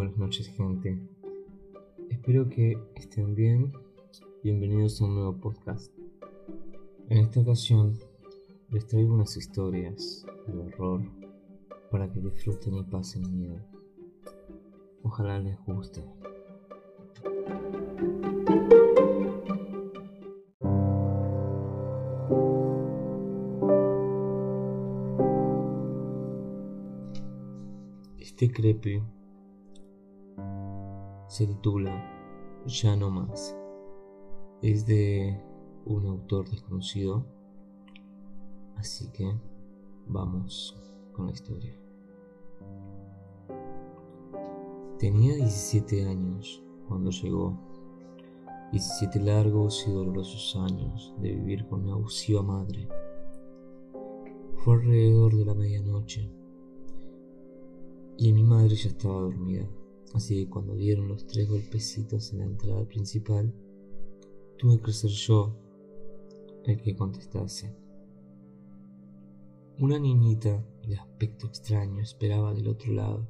buenas noches gente. Espero que estén bien. Bienvenidos a un nuevo podcast. En esta ocasión les traigo unas historias de horror para que disfruten y pasen miedo. Ojalá les guste. Este crepe se titula Ya no más. Es de un autor desconocido. Así que vamos con la historia. Tenía 17 años cuando llegó. 17 largos y dolorosos años de vivir con una abusiva madre. Fue alrededor de la medianoche y mi madre ya estaba dormida. Así que cuando dieron los tres golpecitos en la entrada principal, tuve que ser yo el que contestase. Una niñita de aspecto extraño esperaba del otro lado,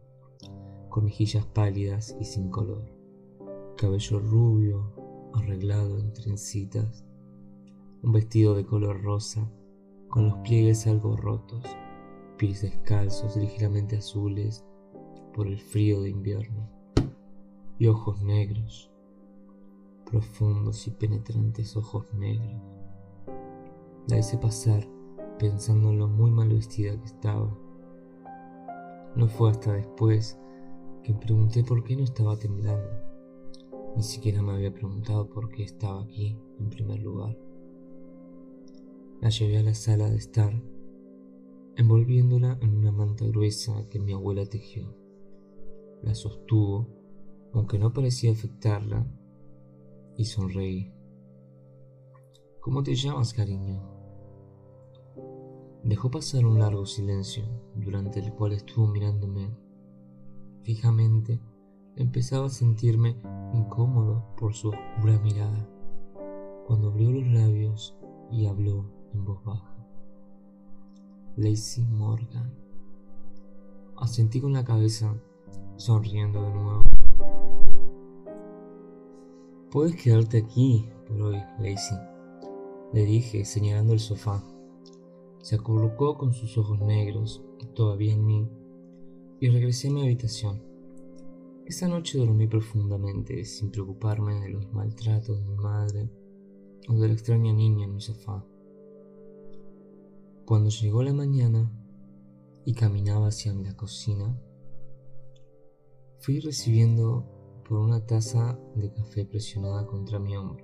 con mejillas pálidas y sin color, cabello rubio arreglado en trencitas, un vestido de color rosa con los pliegues algo rotos, pies descalzos ligeramente azules por el frío de invierno, y ojos negros, profundos y penetrantes ojos negros. La hice pasar pensando en lo muy mal vestida que estaba. No fue hasta después que pregunté por qué no estaba temblando. Ni siquiera me había preguntado por qué estaba aquí en primer lugar. La llevé a la sala de estar, envolviéndola en una manta gruesa que mi abuela tejió la sostuvo, aunque no parecía afectarla, y sonreí. ¿Cómo te llamas, cariño? Dejó pasar un largo silencio, durante el cual estuvo mirándome fijamente. Empezaba a sentirme incómodo por su oscura mirada, cuando abrió los labios y habló en voz baja. Lacey Morgan. Asentí con la cabeza sonriendo de nuevo. Puedes quedarte aquí por hoy, Lacey, le dije señalando el sofá. Se acurrucó con sus ojos negros, todavía en mí, y regresé a mi habitación. Esa noche dormí profundamente, sin preocuparme de los maltratos de mi madre o de la extraña niña en mi sofá. Cuando llegó la mañana y caminaba hacia la cocina, Fui recibiendo por una taza de café presionada contra mi hombro.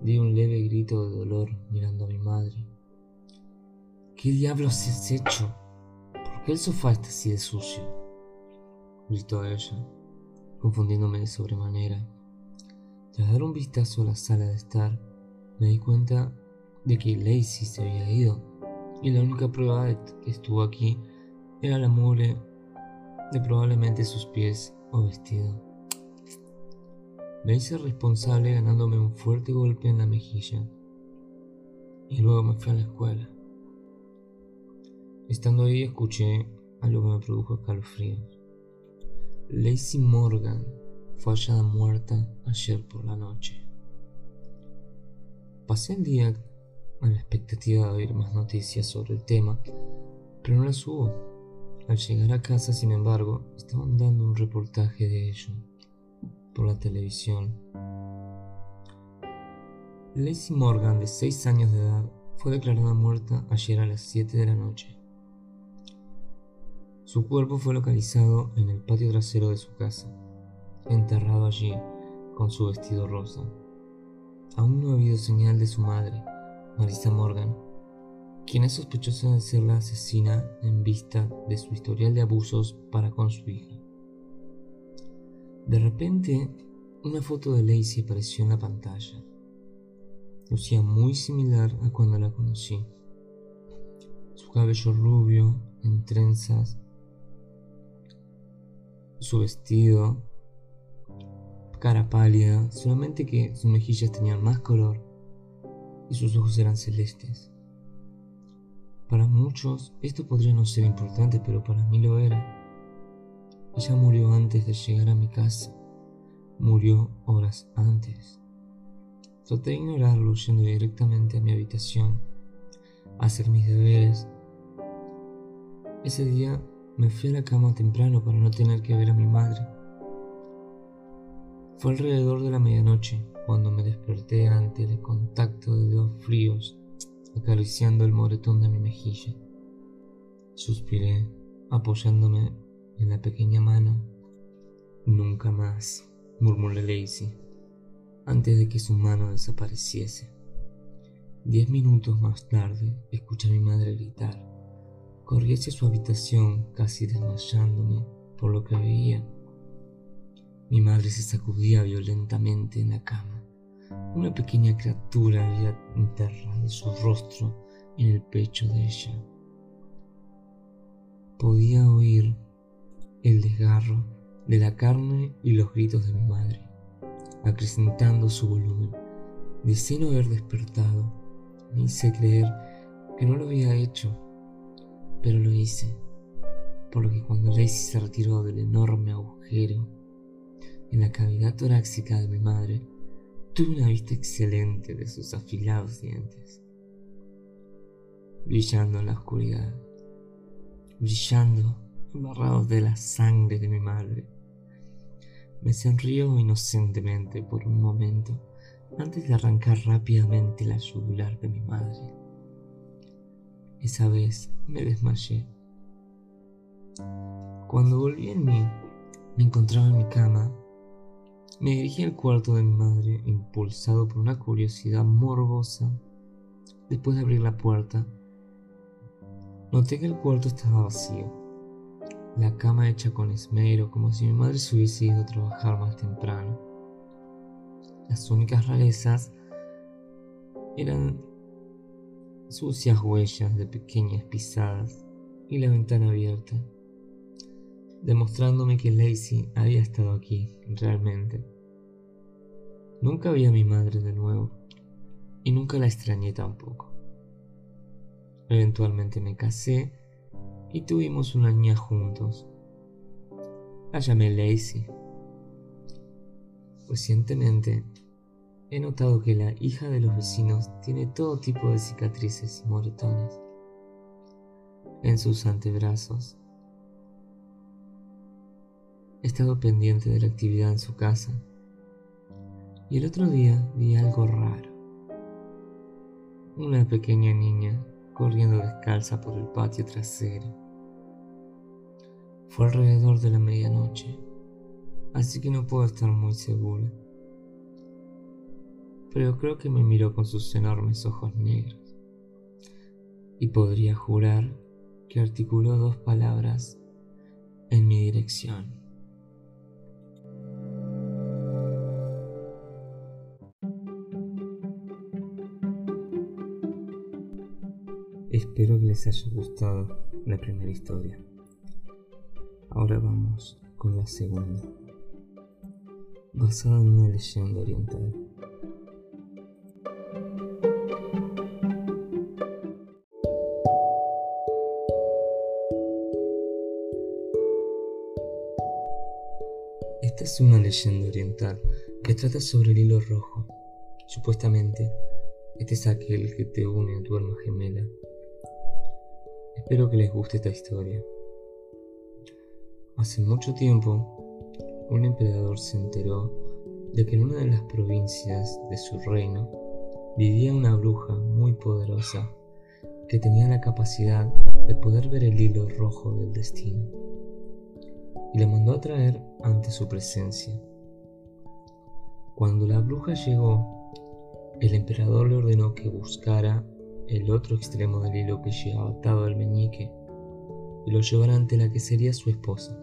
Di un leve grito de dolor mirando a mi madre. ¿Qué diablos has hecho? ¿Por qué el sofá está así de sucio? Gritó ella, confundiéndome de sobremanera. Tras dar un vistazo a la sala de estar, me di cuenta de que Lacey se había ido y la única prueba de que estuvo aquí era la mugre probablemente sus pies o vestido. Me hice responsable ganándome un fuerte golpe en la mejilla y luego me fui a la escuela. Estando ahí escuché algo que me produjo escalofríos. Lacey Morgan fue hallada muerta ayer por la noche. Pasé el día a la expectativa de oír más noticias sobre el tema, pero no las hubo. Al llegar a casa, sin embargo, estaban dando un reportaje de ello por la televisión. Lacey Morgan, de 6 años de edad, fue declarada muerta ayer a las 7 de la noche. Su cuerpo fue localizado en el patio trasero de su casa, enterrado allí con su vestido rosa. Aún no ha habido señal de su madre, Marisa Morgan, quien es sospechosa de ser la asesina en vista de su historial de abusos para con su hija. De repente, una foto de Lacey apareció en la pantalla. Lucía muy similar a cuando la conocí. Su cabello rubio, en trenzas, su vestido, cara pálida, solamente que sus mejillas tenían más color y sus ojos eran celestes. Para muchos esto podría no ser importante, pero para mí lo era. Ella murió antes de llegar a mi casa. Murió horas antes. Traté de ignorarlo yendo directamente a mi habitación, hacer mis deberes. Ese día me fui a la cama temprano para no tener que ver a mi madre. Fue alrededor de la medianoche cuando me desperté ante el contacto de dedos fríos acariciando el moretón de mi mejilla. Suspiré, apoyándome en la pequeña mano. Nunca más, murmuró Lacey, antes de que su mano desapareciese. Diez minutos más tarde, escuché a mi madre gritar. Corrí hacia su habitación, casi desmayándome por lo que veía. Mi madre se sacudía violentamente en la cama. Una pequeña criatura había enterrado su rostro en el pecho de ella. Podía oír el desgarro de la carne y los gritos de mi madre, acrecentando su volumen. Deseé no haber despertado. Me hice creer que no lo había hecho, pero lo hice, por lo que cuando Lacey se retiró del enorme agujero en la cavidad torácica de mi madre, tuve una vista excelente de sus afilados dientes, brillando en la oscuridad, brillando embarrados de la sangre de mi madre. Me sonrió inocentemente por un momento antes de arrancar rápidamente la yugular de mi madre. Esa vez me desmayé. Cuando volví en mí, me encontraba en mi cama. Me dirigí al cuarto de mi madre, impulsado por una curiosidad morbosa. Después de abrir la puerta, noté que el cuarto estaba vacío la cama hecha con esmero, como si mi madre se hubiese ido a trabajar más temprano. Las únicas rarezas eran sucias huellas de pequeñas pisadas y la ventana abierta, demostrándome que Lacey había estado aquí realmente. Nunca vi a mi madre de nuevo y nunca la extrañé tampoco. Eventualmente me casé y tuvimos una niña juntos. La llamé Lacey. Recientemente he notado que la hija de los vecinos tiene todo tipo de cicatrices y moretones en sus antebrazos. He estado pendiente de la actividad en su casa y el otro día vi algo raro. Una pequeña niña corriendo descalza por el patio trasero. Fue alrededor de la medianoche, así que no puedo estar muy segura. Pero creo que me miró con sus enormes ojos negros. Y podría jurar que articuló dos palabras en mi dirección. Espero que les haya gustado la primera historia. Ahora vamos con la segunda, basada en una leyenda oriental. Esta es una leyenda oriental que trata sobre el hilo rojo. Supuestamente, este es aquel que te une a tu alma gemela. Espero que les guste esta historia. Hace mucho tiempo, un emperador se enteró de que en una de las provincias de su reino vivía una bruja muy poderosa que tenía la capacidad de poder ver el hilo rojo del destino y la mandó a traer ante su presencia. Cuando la bruja llegó, el emperador le ordenó que buscara el otro extremo del hilo que llevaba atado al meñique y lo llevara ante la que sería su esposa.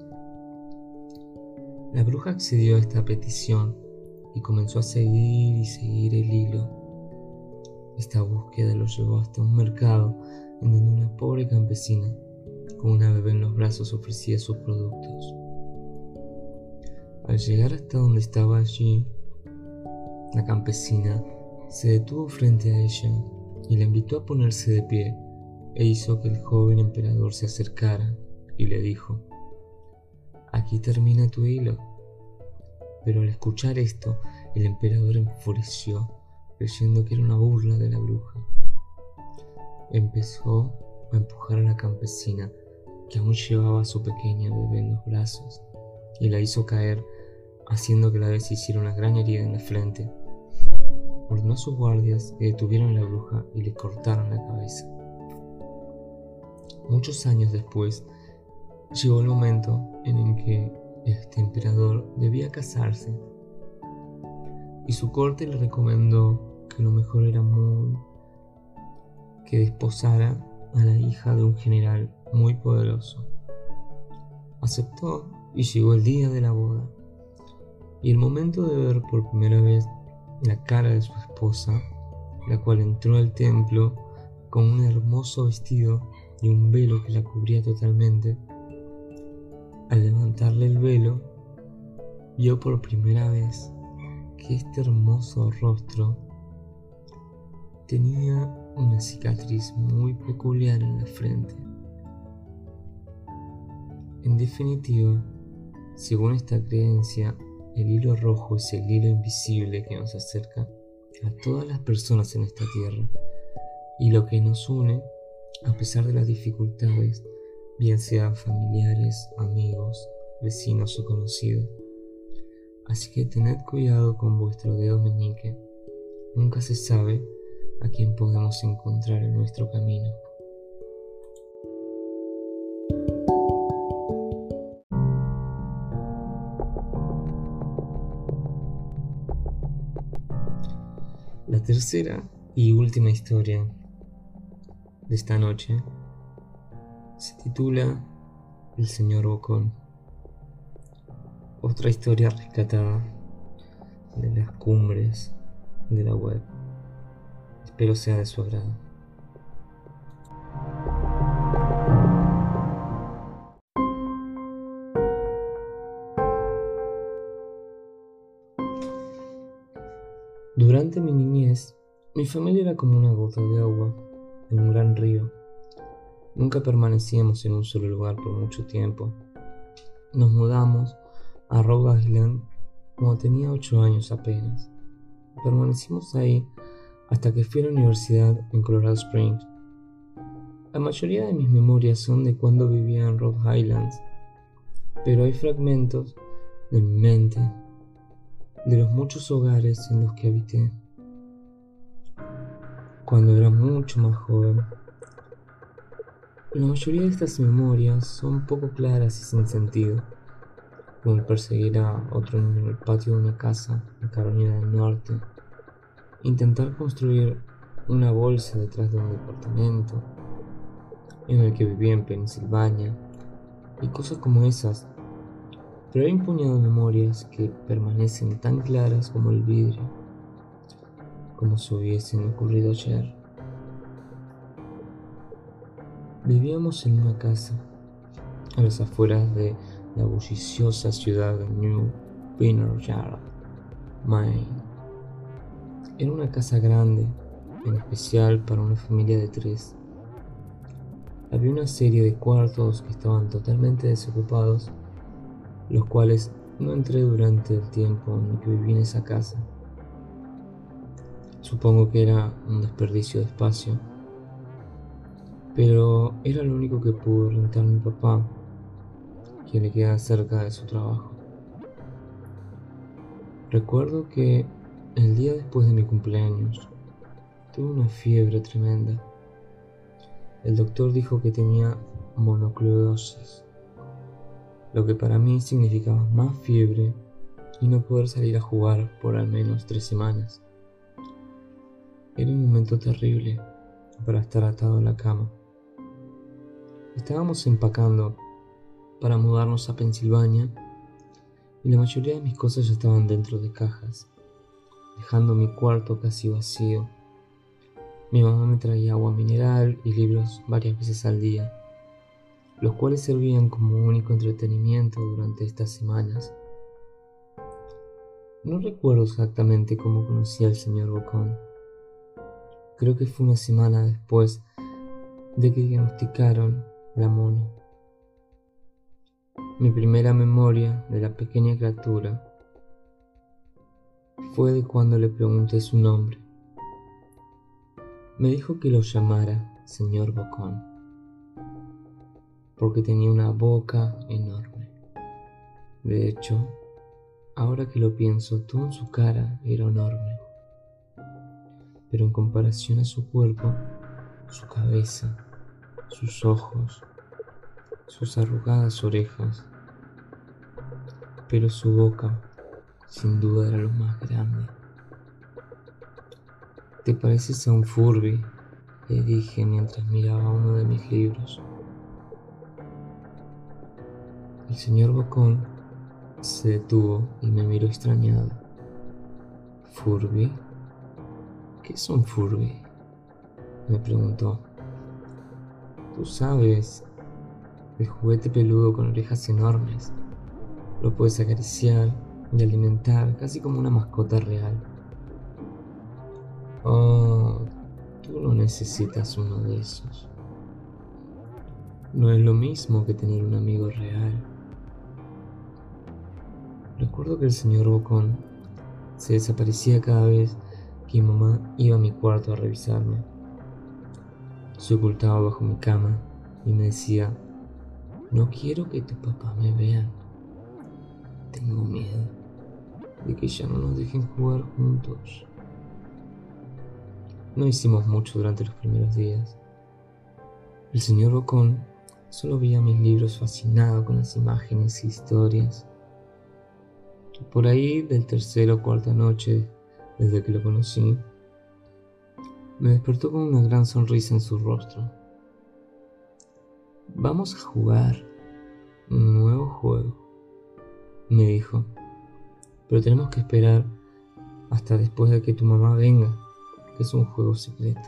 La bruja accedió a esta petición y comenzó a seguir y seguir el hilo. Esta búsqueda lo llevó hasta un mercado en donde una pobre campesina con una bebé en los brazos ofrecía sus productos. Al llegar hasta donde estaba allí, la campesina se detuvo frente a ella y la invitó a ponerse de pie e hizo que el joven emperador se acercara y le dijo, aquí termina tu hilo. Pero al escuchar esto, el emperador enfureció, creyendo que era una burla de la bruja. Empezó a empujar a la campesina, que aún llevaba a su pequeña bebé en los brazos, y la hizo caer, haciendo que la vez hiciera una gran herida en la frente. Ordenó a sus guardias que detuvieran a la bruja y le cortaron la cabeza. Muchos años después, llegó el momento en el que este emperador debía casarse y su corte le recomendó que lo mejor era muy que desposara a la hija de un general muy poderoso. Aceptó y llegó el día de la boda y el momento de ver por primera vez la cara de su esposa, la cual entró al templo con un hermoso vestido y un velo que la cubría totalmente. Al levantarle el velo, vio por primera vez que este hermoso rostro tenía una cicatriz muy peculiar en la frente. En definitiva, según esta creencia, el hilo rojo es el hilo invisible que nos acerca a todas las personas en esta tierra y lo que nos une a pesar de las dificultades, bien sean familiares, amigos, vecinos o conocidos. Así que tened cuidado con vuestro dedo meñique. Nunca se sabe a quién podemos encontrar en nuestro camino. La tercera y última historia de esta noche se titula El señor Bocón. Otra historia rescatada de las cumbres de la web. Espero sea de su agrado. Mi familia era como una gota de agua en un gran río. Nunca permanecíamos en un solo lugar por mucho tiempo. Nos mudamos a Rhode Island cuando tenía ocho años apenas. Permanecimos ahí hasta que fui a la universidad en Colorado Springs. La mayoría de mis memorias son de cuando vivía en Rhode Island, pero hay fragmentos de mi mente de los muchos hogares en los que habité cuando era mucho más joven. La mayoría de estas memorias son poco claras y sin sentido, como perseguir a otro niño en el patio de una casa en Carolina del Norte, intentar construir una bolsa detrás de un departamento en el que vivía en Pensilvania y cosas como esas. Pero hay un puñado de memorias que permanecen tan claras como el vidrio como si hubiesen ocurrido ayer. Vivíamos en una casa a las afueras de la bulliciosa ciudad de New Yard, Maine. Era una casa grande, en especial para una familia de tres. Había una serie de cuartos que estaban totalmente desocupados, los cuales no entré durante el tiempo en que viví en esa casa. Supongo que era un desperdicio de espacio. Pero era lo único que pudo rentar mi papá, quien le queda cerca de su trabajo. Recuerdo que el día después de mi cumpleaños tuve una fiebre tremenda. El doctor dijo que tenía monocleosis, lo que para mí significaba más fiebre y no poder salir a jugar por al menos tres semanas. Era un momento terrible para estar atado a la cama. Estábamos empacando para mudarnos a Pensilvania y la mayoría de mis cosas ya estaban dentro de cajas, dejando mi cuarto casi vacío. Mi mamá me traía agua mineral y libros varias veces al día, los cuales servían como único entretenimiento durante estas semanas. No recuerdo exactamente cómo conocí al señor Bocón Creo que fue una semana después de que diagnosticaron la mono. Mi primera memoria de la pequeña criatura fue de cuando le pregunté su nombre. Me dijo que lo llamara señor Bocón, porque tenía una boca enorme. De hecho, ahora que lo pienso, todo en su cara era enorme. Pero en comparación a su cuerpo, su cabeza, sus ojos, sus arrugadas orejas, pero su boca sin duda era lo más grande. ¿Te pareces a un Furby? le dije mientras miraba uno de mis libros. El señor Bocón se detuvo y me miró extrañado. ¿Furby? ¿Qué es un Furby? me preguntó. Tú sabes, el juguete peludo con orejas enormes lo puedes acariciar y alimentar casi como una mascota real. Oh, tú no necesitas uno de esos. No es lo mismo que tener un amigo real. Recuerdo que el señor Bocón se desaparecía cada vez que mamá iba a mi cuarto a revisarme. Se ocultaba bajo mi cama y me decía, no quiero que tu papá me vea. Tengo miedo de que ya no nos dejen jugar juntos. No hicimos mucho durante los primeros días. El señor Bocón solo veía mis libros fascinado con las imágenes e historias. por ahí, del tercero o cuarta noche, desde que lo conocí, me despertó con una gran sonrisa en su rostro. Vamos a jugar un nuevo juego me dijo, pero tenemos que esperar hasta después de que tu mamá venga, que es un juego secreto.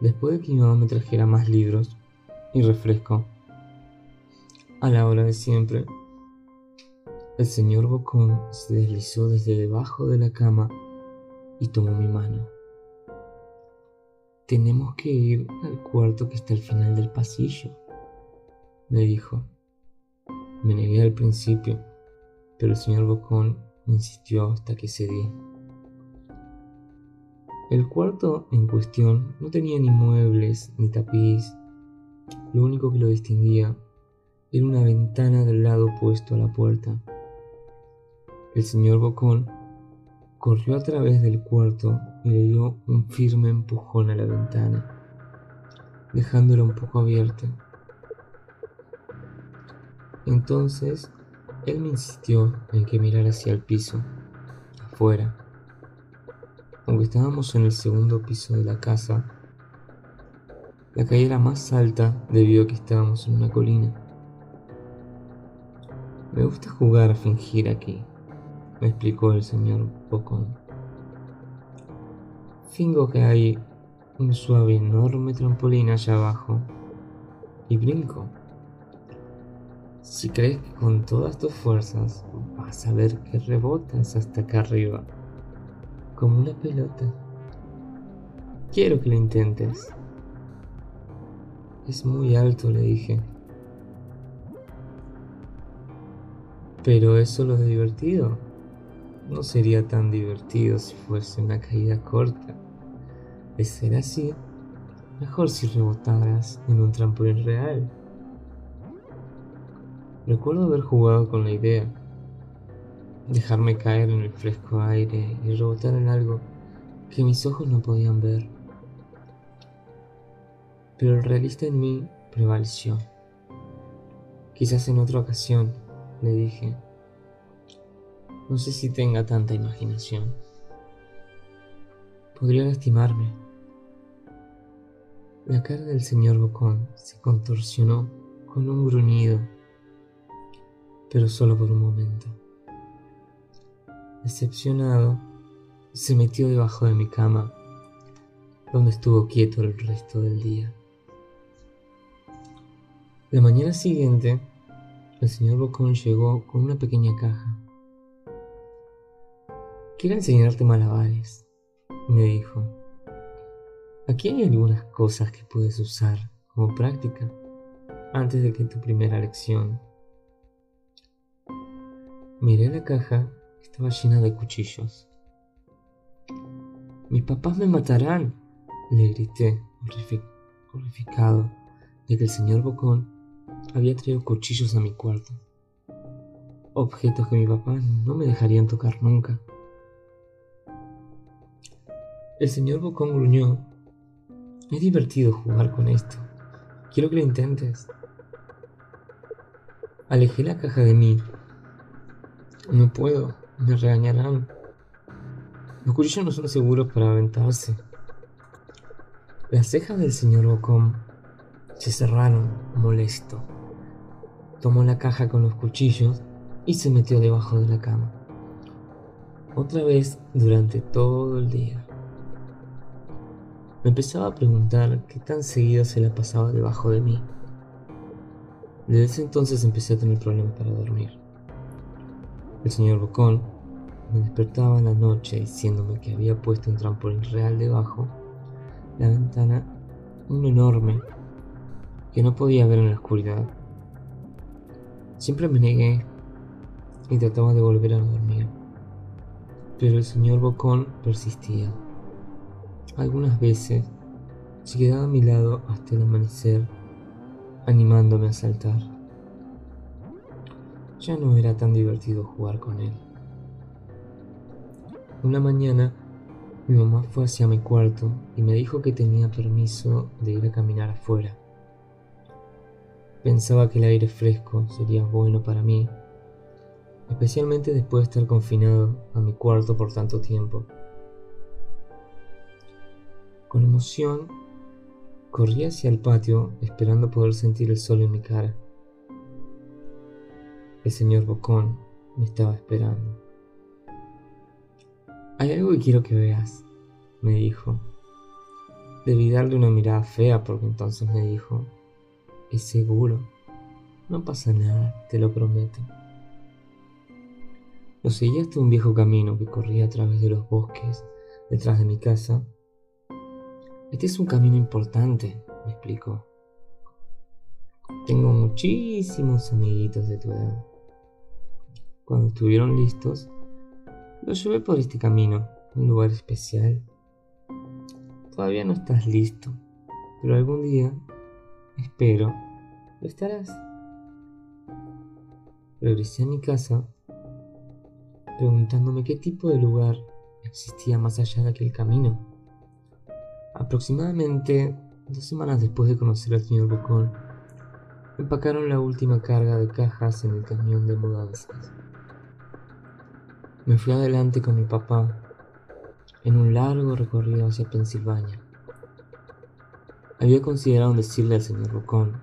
Después de que mi mamá me trajera más libros y refresco, a la hora de siempre, el señor Bocón se deslizó desde debajo de la cama y tomó mi mano. Tenemos que ir al cuarto que está al final del pasillo, me dijo. Me negué al principio, pero el señor Bocón insistió hasta que cedí. El cuarto en cuestión no tenía ni muebles ni tapiz. Lo único que lo distinguía era una ventana del lado opuesto a la puerta. El señor Bocón corrió a través del cuarto y le dio un firme empujón a la ventana, dejándola un poco abierta. Entonces, él me insistió en que mirara hacia el piso, afuera. Aunque estábamos en el segundo piso de la casa, la calle era más alta debido a que estábamos en una colina. Me gusta jugar a fingir aquí, me explicó el señor Bocón. Fingo que hay un suave enorme trampolín allá abajo y brinco. Si crees que con todas tus fuerzas vas a ver que rebotas hasta acá arriba, como una pelota, quiero que lo intentes. Es muy alto, le dije. Pero es solo de divertido. No sería tan divertido si fuese una caída corta. De ser así, mejor si rebotaras en un trampolín real. Recuerdo haber jugado con la idea, dejarme caer en el fresco aire y rebotar en algo que mis ojos no podían ver. Pero el realista en mí prevaleció. Quizás en otra ocasión, le dije. No sé si tenga tanta imaginación. Podría lastimarme. La cara del señor Bocón se contorsionó con un gruñido pero solo por un momento. Decepcionado, se metió debajo de mi cama, donde estuvo quieto el resto del día. La mañana siguiente, el señor Bocón llegó con una pequeña caja. Quiero enseñarte malabares, me dijo. Aquí hay algunas cosas que puedes usar como práctica. antes de que tu primera lección. Miré la caja, estaba llena de cuchillos. Mis papás me matarán, le grité, horrificado, de que el señor Bocón había traído cuchillos a mi cuarto. Objetos que mi papá no me dejarían tocar nunca. El señor Bocón gruñó. Es divertido jugar con esto. Quiero que lo intentes. Alejé la caja de mí. No puedo, me regañarán. Los cuchillos no son seguros para aventarse. Las cejas del señor Bocón se cerraron, molesto. Tomó la caja con los cuchillos y se metió debajo de la cama. Otra vez durante todo el día. Me empezaba a preguntar qué tan seguido se la pasaba debajo de mí. Desde ese entonces empecé a tener problemas para dormir. El señor Bocón me despertaba en la noche diciéndome que había puesto un trampolín real debajo la ventana, un enorme, que no podía ver en la oscuridad. Siempre me negué y trataba de volver a dormir, pero el señor Bocón persistía. Algunas veces se quedaba a mi lado hasta el amanecer, animándome a saltar. Ya no era tan divertido jugar con él. Una mañana, mi mamá fue hacia mi cuarto y me dijo que tenía permiso de ir a caminar afuera. Pensaba que el aire fresco sería bueno para mí, especialmente después de estar confinado a mi cuarto por tanto tiempo. Con emoción, corrí hacia el patio esperando poder sentir el sol en mi cara. El señor Bocón me estaba esperando. Hay algo que quiero que veas, me dijo. Debí darle una mirada fea porque entonces me dijo, es seguro, no pasa nada, te lo prometo. Lo seguí hasta un viejo camino que corría a través de los bosques detrás de mi casa este es un camino importante, me explicó. Tengo muchísimos amiguitos de tu edad. Cuando estuvieron listos, los llevé por este camino, un lugar especial. Todavía no estás listo, pero algún día, espero, lo estarás. Regresé a mi casa preguntándome qué tipo de lugar existía más allá de aquel camino. Aproximadamente dos semanas después de conocer al señor Bocón, empacaron la última carga de cajas en el camión de mudanzas. Me fui adelante con mi papá en un largo recorrido hacia Pensilvania. Había considerado decirle al señor Bocón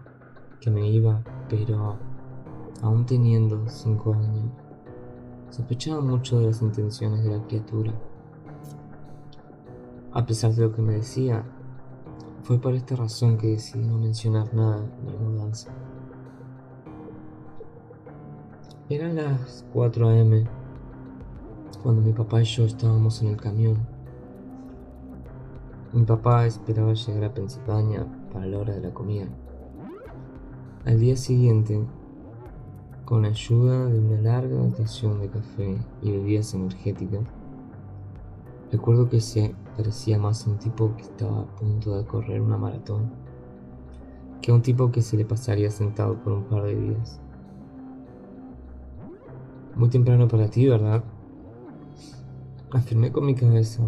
que me iba, pero aún teniendo cinco años, sospechaba mucho de las intenciones de la criatura. A pesar de lo que me decía, fue por esta razón que decidí no mencionar nada de mudanza. Eran las 4 a.m. cuando mi papá y yo estábamos en el camión. Mi papá esperaba llegar a Pensilvania para la hora de la comida. Al día siguiente, con ayuda de una larga dotación de café y bebidas energéticas, recuerdo que se parecía más a un tipo que estaba a punto de correr una maratón que a un tipo que se le pasaría sentado por un par de días. Muy temprano para ti, ¿verdad? Afirmé con mi cabeza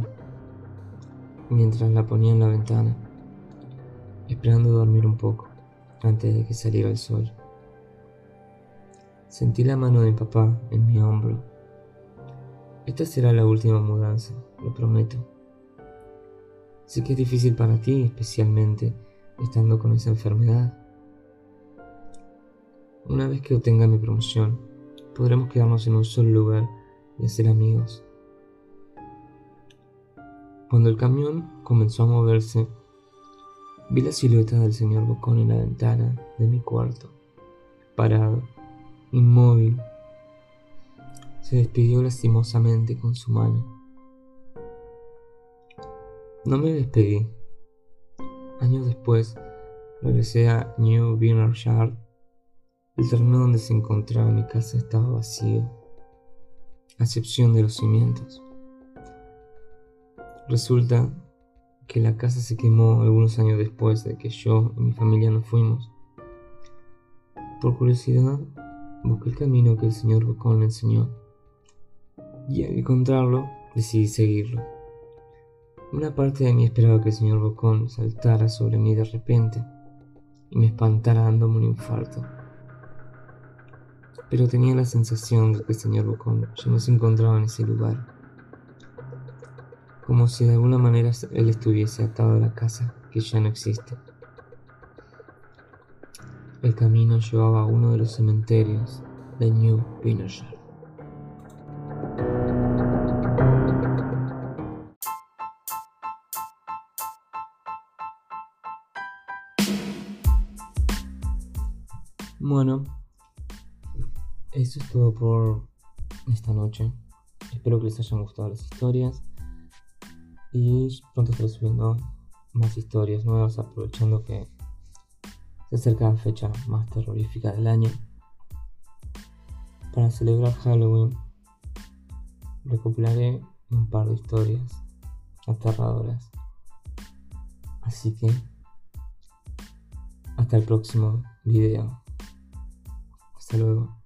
mientras la ponía en la ventana, esperando dormir un poco antes de que saliera el sol. Sentí la mano de mi papá en mi hombro. Esta será la última mudanza, lo prometo. Sé que es difícil para ti, especialmente estando con esa enfermedad. Una vez que obtenga mi promoción, podremos quedarnos en un solo lugar y hacer amigos. Cuando el camión comenzó a moverse, vi la silueta del señor Bocón en la ventana de mi cuarto, parado, inmóvil. Se despidió lastimosamente con su mano. No me despedí. Años después, regresé a New Bernard Yard. El terreno donde se encontraba mi casa estaba vacío, a excepción de los cimientos. Resulta que la casa se quemó algunos años después de que yo y mi familia nos fuimos. Por curiosidad, busqué el camino que el señor Bocón me enseñó y al encontrarlo decidí seguirlo. Una parte de mí esperaba que el señor Bocón saltara sobre mí de repente y me espantara dándome un infarto. Pero tenía la sensación de que el señor Bocón ya no se encontraba en ese lugar, como si de alguna manera él estuviese atado a la casa que ya no existe. El camino llevaba a uno de los cementerios de New Pinnershire. Bueno, eso es todo por esta noche. Espero que les hayan gustado las historias. Y pronto estaré subiendo más historias nuevas, aprovechando que se acerca la fecha más terrorífica del año. Para celebrar Halloween, recopilaré un par de historias aterradoras. Así que, hasta el próximo video. Hasta luego.